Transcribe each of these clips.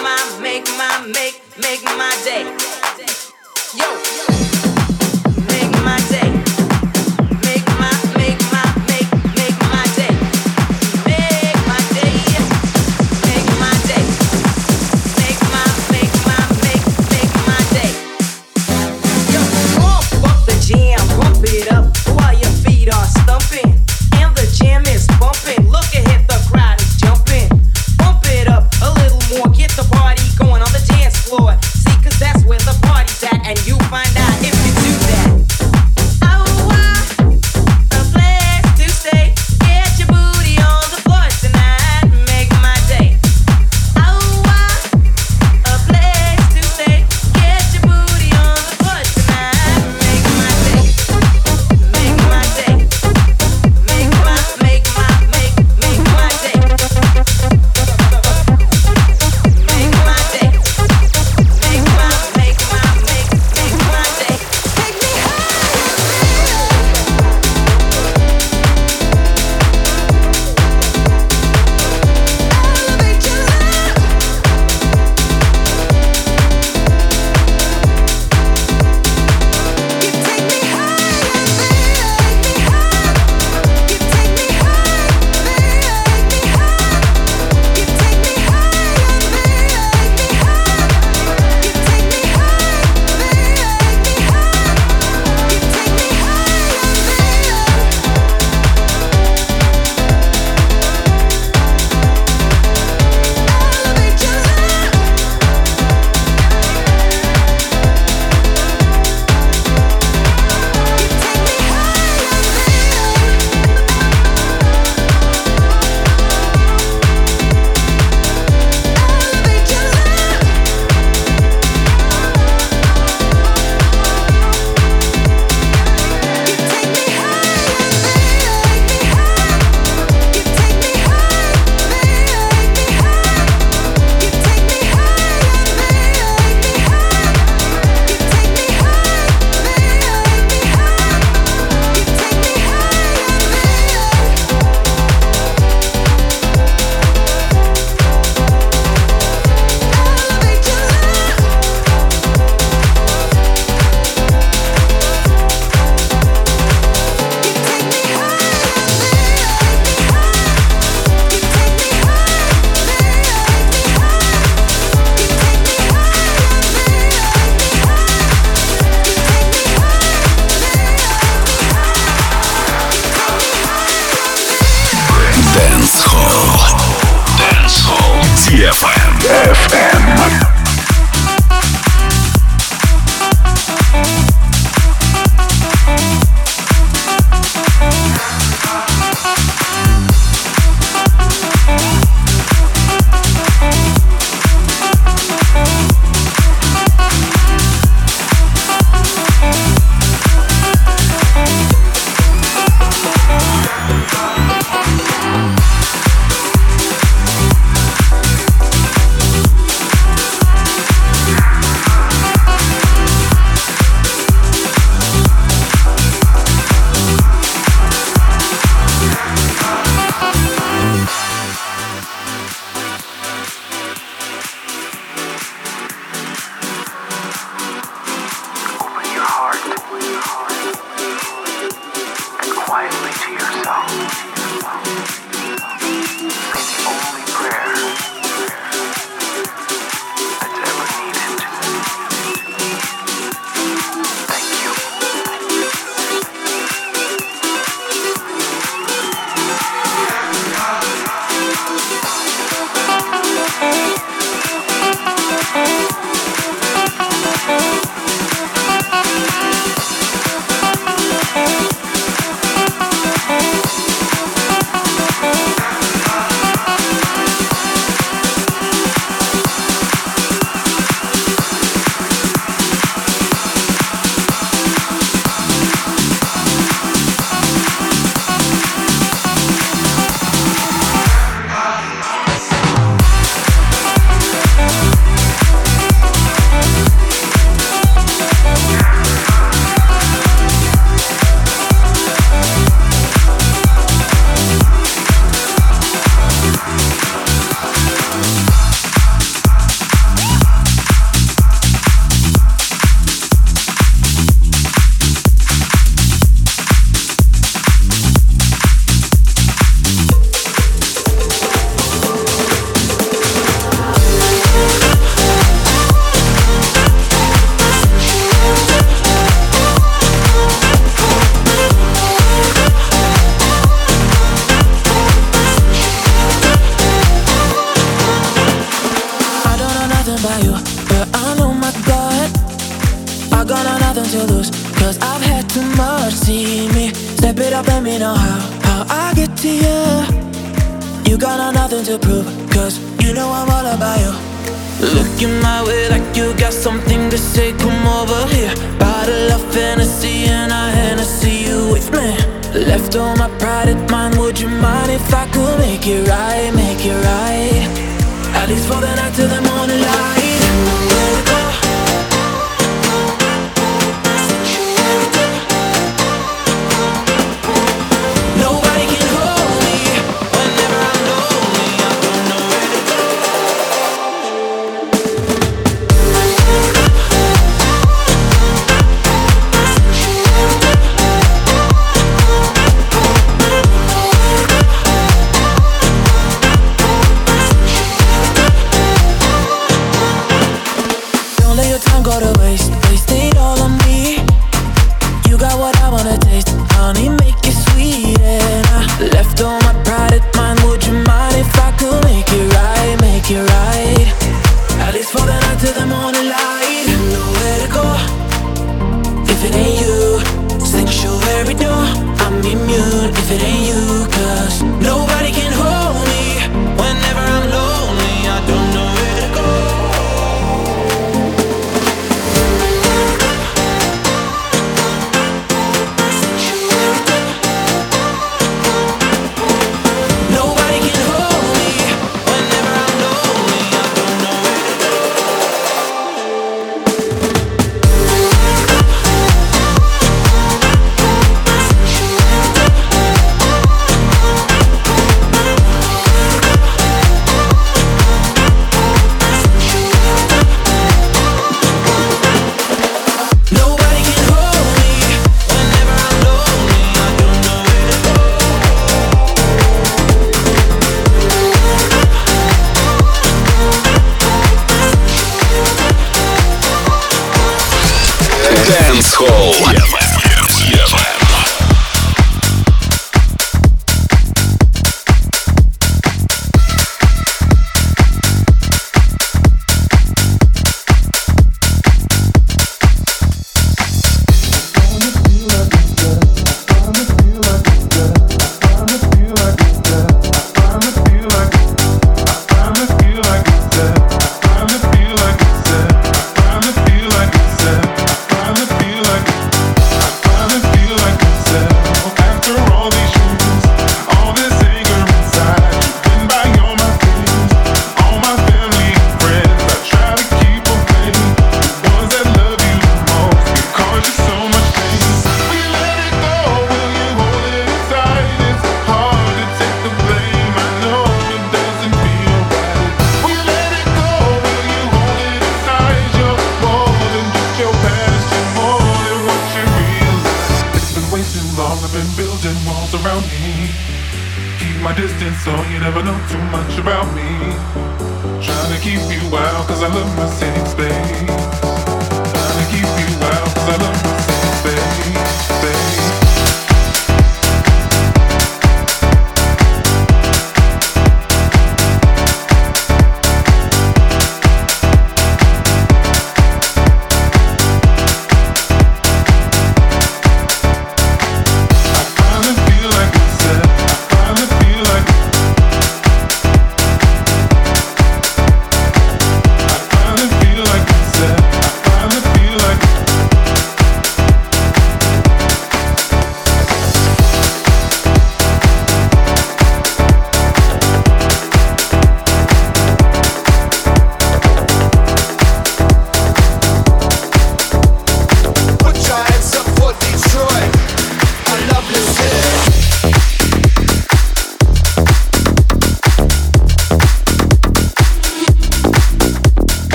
My, make my, make, make my day. Yo. let me know how, how I get to you. You got nothing to prove, cause you know I'm all about you. Looking my way like you got something to say, come over here. Bottle of fantasy and I Hennessy you with me. Left all my pride at mine, would you mind if I could make it right, make it right? At least for the night till the morning light. Call.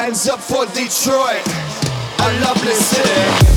Hands up for Detroit, a lovely city.